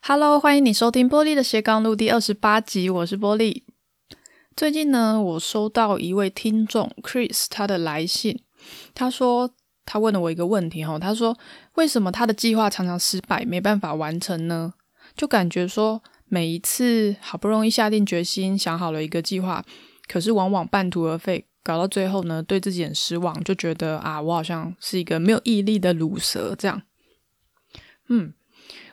Hello，欢迎你收听玻璃的斜杠路第二十八集，我是玻璃。最近呢，我收到一位听众 Chris 他的来信，他说他问了我一个问题哈，他说为什么他的计划常常失败，没办法完成呢？就感觉说每一次好不容易下定决心想好了一个计划，可是往往半途而废，搞到最后呢，对自己很失望，就觉得啊，我好像是一个没有毅力的鲁蛇这样。嗯。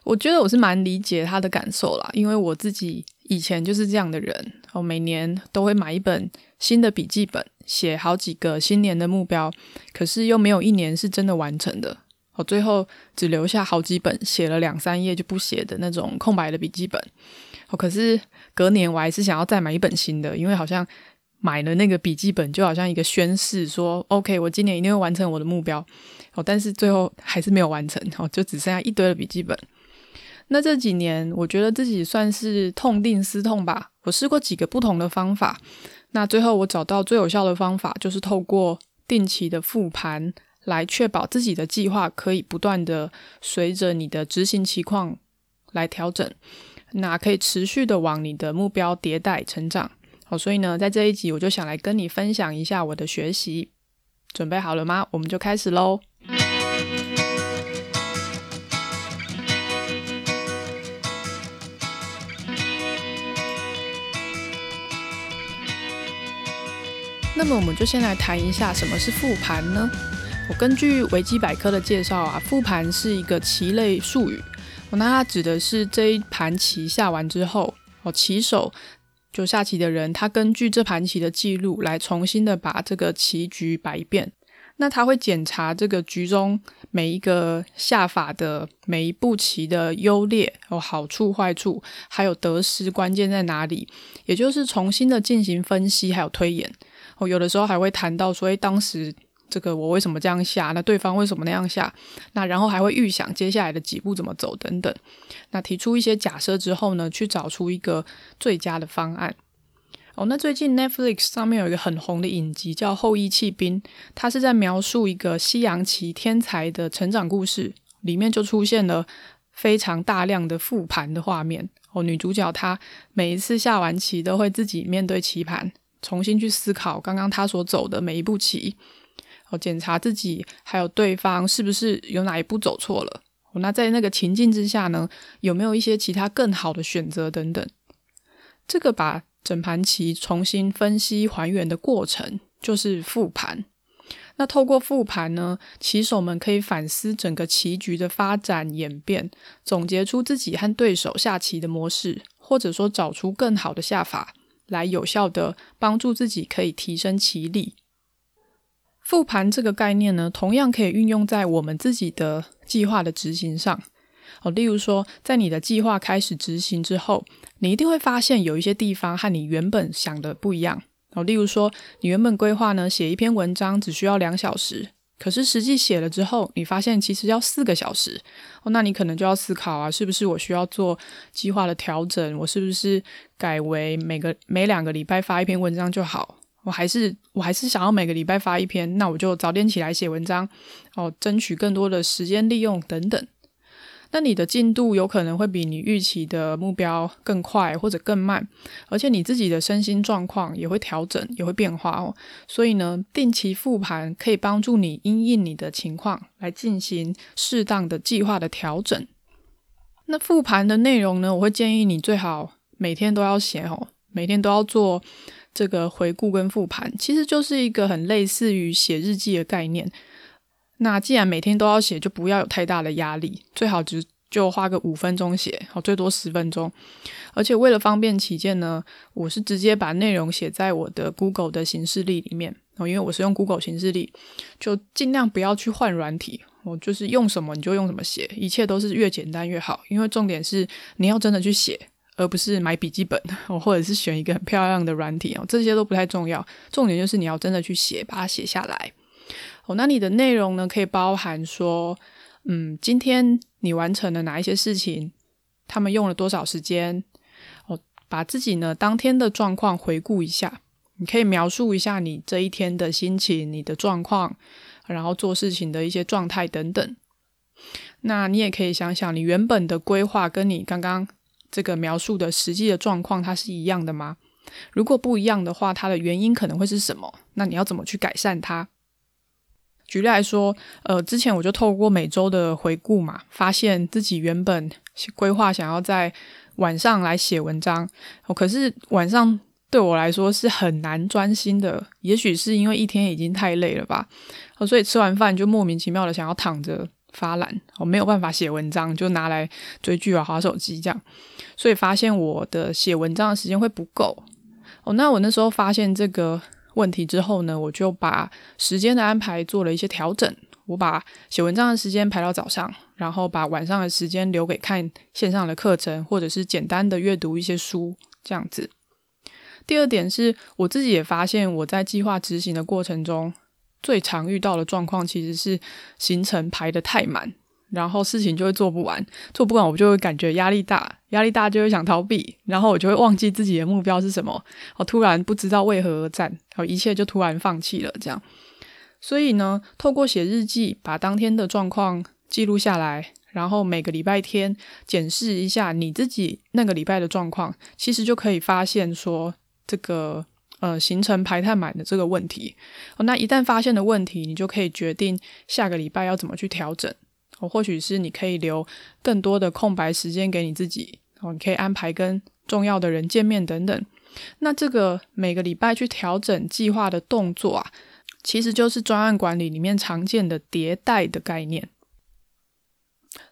我觉得我是蛮理解他的感受啦，因为我自己以前就是这样的人，我每年都会买一本新的笔记本，写好几个新年的目标，可是又没有一年是真的完成的，我最后只留下好几本写了两三页就不写的那种空白的笔记本。可是隔年我还是想要再买一本新的，因为好像买了那个笔记本就好像一个宣誓，说 OK，我今年一定会完成我的目标。哦，但是最后还是没有完成，哦，就只剩下一堆的笔记本。那这几年，我觉得自己算是痛定思痛吧。我试过几个不同的方法，那最后我找到最有效的方法，就是透过定期的复盘，来确保自己的计划可以不断的随着你的执行情况来调整，那可以持续的往你的目标迭代成长。好，所以呢，在这一集我就想来跟你分享一下我的学习。准备好了吗？我们就开始喽。那么我们就先来谈一下什么是复盘呢？我根据维基百科的介绍啊，复盘是一个棋类术语。那它指的是这一盘棋下完之后，哦，棋手就下棋的人，他根据这盘棋的记录来重新的把这个棋局摆一遍。那他会检查这个局中每一个下法的每一步棋的优劣、哦，好处坏处，还有得失关键在哪里，也就是重新的进行分析还有推演。哦，有的时候还会谈到说，诶，当时这个我为什么这样下？那对方为什么那样下？那然后还会预想接下来的几步怎么走等等。那提出一些假设之后呢，去找出一个最佳的方案。哦，那最近 Netflix 上面有一个很红的影集叫《后翼弃兵》，它是在描述一个西洋棋天才的成长故事，里面就出现了非常大量的复盘的画面。哦，女主角她每一次下完棋都会自己面对棋盘。重新去思考刚刚他所走的每一步棋，哦，检查自己还有对方是不是有哪一步走错了。哦，那在那个情境之下呢，有没有一些其他更好的选择等等？这个把整盘棋重新分析还原的过程就是复盘。那透过复盘呢，棋手们可以反思整个棋局的发展演变，总结出自己和对手下棋的模式，或者说找出更好的下法。来有效的帮助自己可以提升棋力。复盘这个概念呢，同样可以运用在我们自己的计划的执行上。哦，例如说，在你的计划开始执行之后，你一定会发现有一些地方和你原本想的不一样。哦，例如说，你原本规划呢，写一篇文章只需要两小时。可是实际写了之后，你发现其实要四个小时哦，那你可能就要思考啊，是不是我需要做计划的调整？我是不是改为每个每两个礼拜发一篇文章就好？我还是我还是想要每个礼拜发一篇，那我就早点起来写文章哦，争取更多的时间利用等等。那你的进度有可能会比你预期的目标更快或者更慢，而且你自己的身心状况也会调整，也会变化哦。所以呢，定期复盘可以帮助你因应你的情况来进行适当的计划的调整。那复盘的内容呢，我会建议你最好每天都要写哦，每天都要做这个回顾跟复盘，其实就是一个很类似于写日记的概念。那既然每天都要写，就不要有太大的压力，最好只就花个五分钟写，好，最多十分钟。而且为了方便起见呢，我是直接把内容写在我的 Google 的行事历里面哦，因为我是用 Google 行事历，就尽量不要去换软体，我就是用什么你就用什么写，一切都是越简单越好。因为重点是你要真的去写，而不是买笔记本 哦，或者是选一个很漂亮的软体哦，这些都不太重要。重点就是你要真的去写，把它写下来。哦，那你的内容呢，可以包含说，嗯，今天你完成了哪一些事情，他们用了多少时间？哦，把自己呢当天的状况回顾一下，你可以描述一下你这一天的心情、你的状况，然后做事情的一些状态等等。那你也可以想想，你原本的规划跟你刚刚这个描述的实际的状况，它是一样的吗？如果不一样的话，它的原因可能会是什么？那你要怎么去改善它？举例来说，呃，之前我就透过每周的回顾嘛，发现自己原本规划想要在晚上来写文章，哦，可是晚上对我来说是很难专心的。也许是因为一天已经太累了吧，哦，所以吃完饭就莫名其妙的想要躺着发懒，我没有办法写文章，就拿来追剧啊、划手机这样，所以发现我的写文章的时间会不够。哦，那我那时候发现这个问题之后呢，我就把时间的安排做了一些调整。我把写文章的时间排到早上，然后把晚上的时间留给看线上的课程，或者是简单的阅读一些书，这样子。第二点是我自己也发现，我在计划执行的过程中，最常遇到的状况其实是行程排得太满。然后事情就会做不完，做不完我就会感觉压力大，压力大就会想逃避，然后我就会忘记自己的目标是什么，我突然不知道为何而战，然后一切就突然放弃了这样。所以呢，透过写日记，把当天的状况记录下来，然后每个礼拜天检视一下你自己那个礼拜的状况，其实就可以发现说这个呃行程排太满的这个问题。哦，那一旦发现的问题，你就可以决定下个礼拜要怎么去调整。哦，或许是你可以留更多的空白时间给你自己哦，你可以安排跟重要的人见面等等。那这个每个礼拜去调整计划的动作啊，其实就是专案管理里面常见的迭代的概念。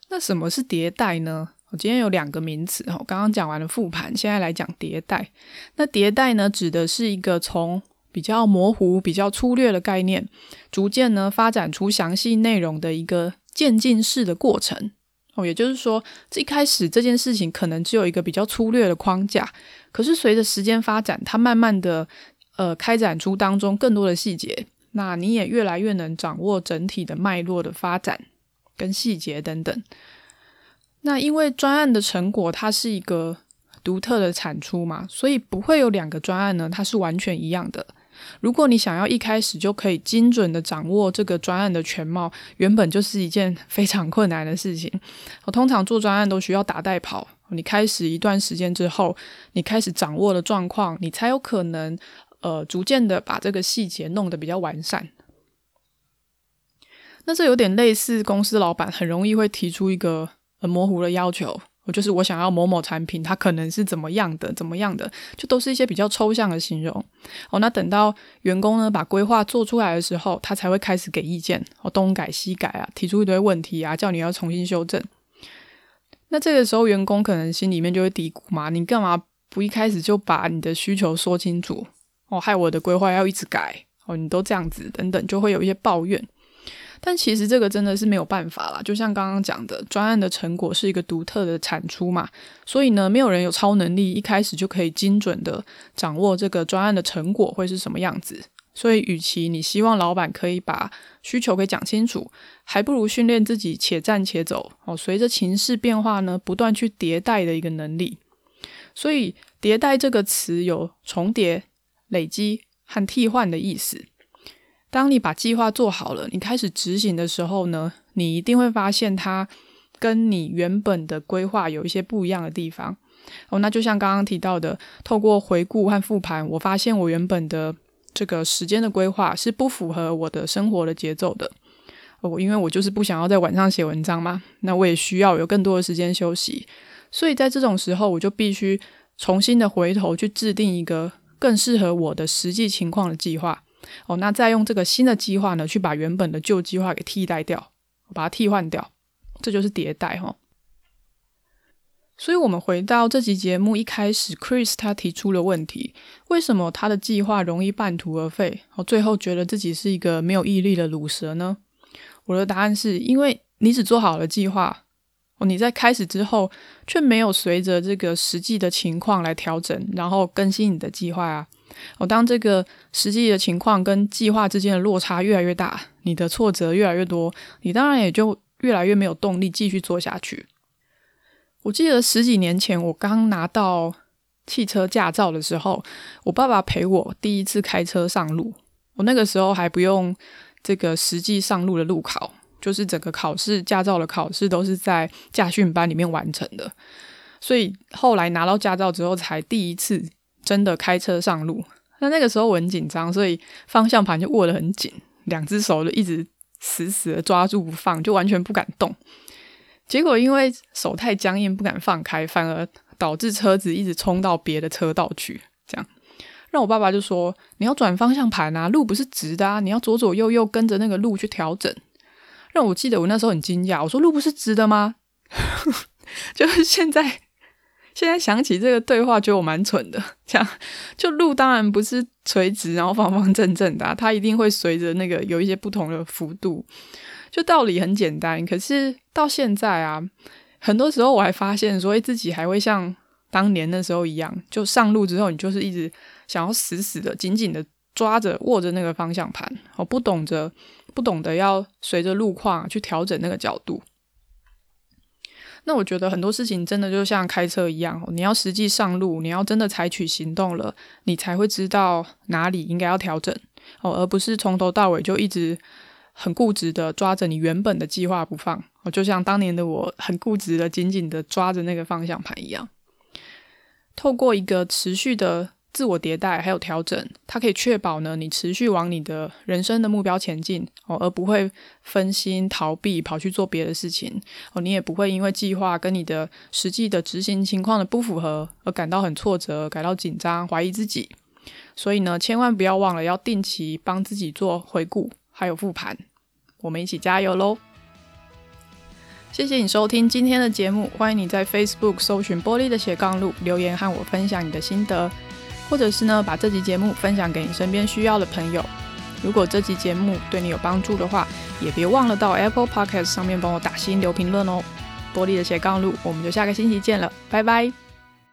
那什么是迭代呢？我今天有两个名词哦，刚刚讲完了复盘，现在来讲迭代。那迭代呢，指的是一个从比较模糊、比较粗略的概念，逐渐呢发展出详细内容的一个。渐进式的过程哦，也就是说，这一开始这件事情可能只有一个比较粗略的框架，可是随着时间发展，它慢慢的呃开展出当中更多的细节，那你也越来越能掌握整体的脉络的发展跟细节等等。那因为专案的成果它是一个独特的产出嘛，所以不会有两个专案呢，它是完全一样的。如果你想要一开始就可以精准的掌握这个专案的全貌，原本就是一件非常困难的事情。我 通常做专案都需要打带跑，你开始一段时间之后，你开始掌握了状况，你才有可能呃逐渐的把这个细节弄得比较完善。那这有点类似公司老板很容易会提出一个很模糊的要求。我就是我想要某某产品，它可能是怎么样的，怎么样的，就都是一些比较抽象的形容。哦，那等到员工呢把规划做出来的时候，他才会开始给意见，哦，东改西改啊，提出一堆问题啊，叫你要重新修正。那这个时候，员工可能心里面就会嘀咕嘛：你干嘛不一开始就把你的需求说清楚？哦，害我的规划要一直改，哦，你都这样子，等等，就会有一些抱怨。但其实这个真的是没有办法啦，就像刚刚讲的，专案的成果是一个独特的产出嘛，所以呢，没有人有超能力，一开始就可以精准的掌握这个专案的成果会是什么样子。所以，与其你希望老板可以把需求给讲清楚，还不如训练自己且战且走哦，随着情势变化呢，不断去迭代的一个能力。所以，迭代这个词有重叠、累积和替换的意思。当你把计划做好了，你开始执行的时候呢，你一定会发现它跟你原本的规划有一些不一样的地方。哦，那就像刚刚提到的，透过回顾和复盘，我发现我原本的这个时间的规划是不符合我的生活的节奏的。哦，因为我就是不想要在晚上写文章嘛，那我也需要有更多的时间休息。所以在这种时候，我就必须重新的回头去制定一个更适合我的实际情况的计划。哦，那再用这个新的计划呢，去把原本的旧计划给替代掉，把它替换掉，这就是迭代哈。所以，我们回到这集节目一开始，Chris 他提出了问题：为什么他的计划容易半途而废？哦，最后觉得自己是一个没有毅力的鲁蛇呢？我的答案是因为你只做好了计划，哦，你在开始之后却没有随着这个实际的情况来调整，然后更新你的计划啊。哦，当这个实际的情况跟计划之间的落差越来越大，你的挫折越来越多，你当然也就越来越没有动力继续做下去。我记得十几年前我刚拿到汽车驾照的时候，我爸爸陪我第一次开车上路，我那个时候还不用这个实际上路的路考，就是整个考试驾照的考试都是在驾训班里面完成的，所以后来拿到驾照之后，才第一次真的开车上路。那那个时候我很紧张，所以方向盘就握得很紧，两只手就一直死死的抓住不放，就完全不敢动。结果因为手太僵硬，不敢放开，反而导致车子一直冲到别的车道去，这样。让我爸爸就说：“你要转方向盘啊，路不是直的啊，你要左左右右跟着那个路去调整。”让我记得我那时候很惊讶，我说：“路不是直的吗？” 就是现在，现在想起这个对话，觉得我蛮蠢的。这样，就路当然不是垂直，然后方方正正的，它一定会随着那个有一些不同的幅度。就道理很简单，可是到现在啊，很多时候我还发现说，自己还会像当年那时候一样，就上路之后，你就是一直。想要死死的、紧紧的抓着、握着那个方向盘，我不懂得，不懂得要随着路况去调整那个角度。那我觉得很多事情真的就像开车一样，你要实际上路，你要真的采取行动了，你才会知道哪里应该要调整哦，而不是从头到尾就一直很固执的抓着你原本的计划不放。哦，就像当年的我很固执的、紧紧的抓着那个方向盘一样。透过一个持续的。自我迭代还有调整，它可以确保呢，你持续往你的人生的目标前进哦，而不会分心逃避跑去做别的事情哦。你也不会因为计划跟你的实际的执行情况的不符合而感到很挫折、感到紧张、怀疑自己。所以呢，千万不要忘了要定期帮自己做回顾还有复盘。我们一起加油喽！谢谢你收听今天的节目，欢迎你在 Facebook 搜寻“玻璃的斜杠路”留言和我分享你的心得。或者是呢，把这集节目分享给你身边需要的朋友。如果这集节目对你有帮助的话，也别忘了到 Apple Podcast 上面帮我打星留评论哦。玻璃的斜杠路，我们就下个星期见了，拜拜。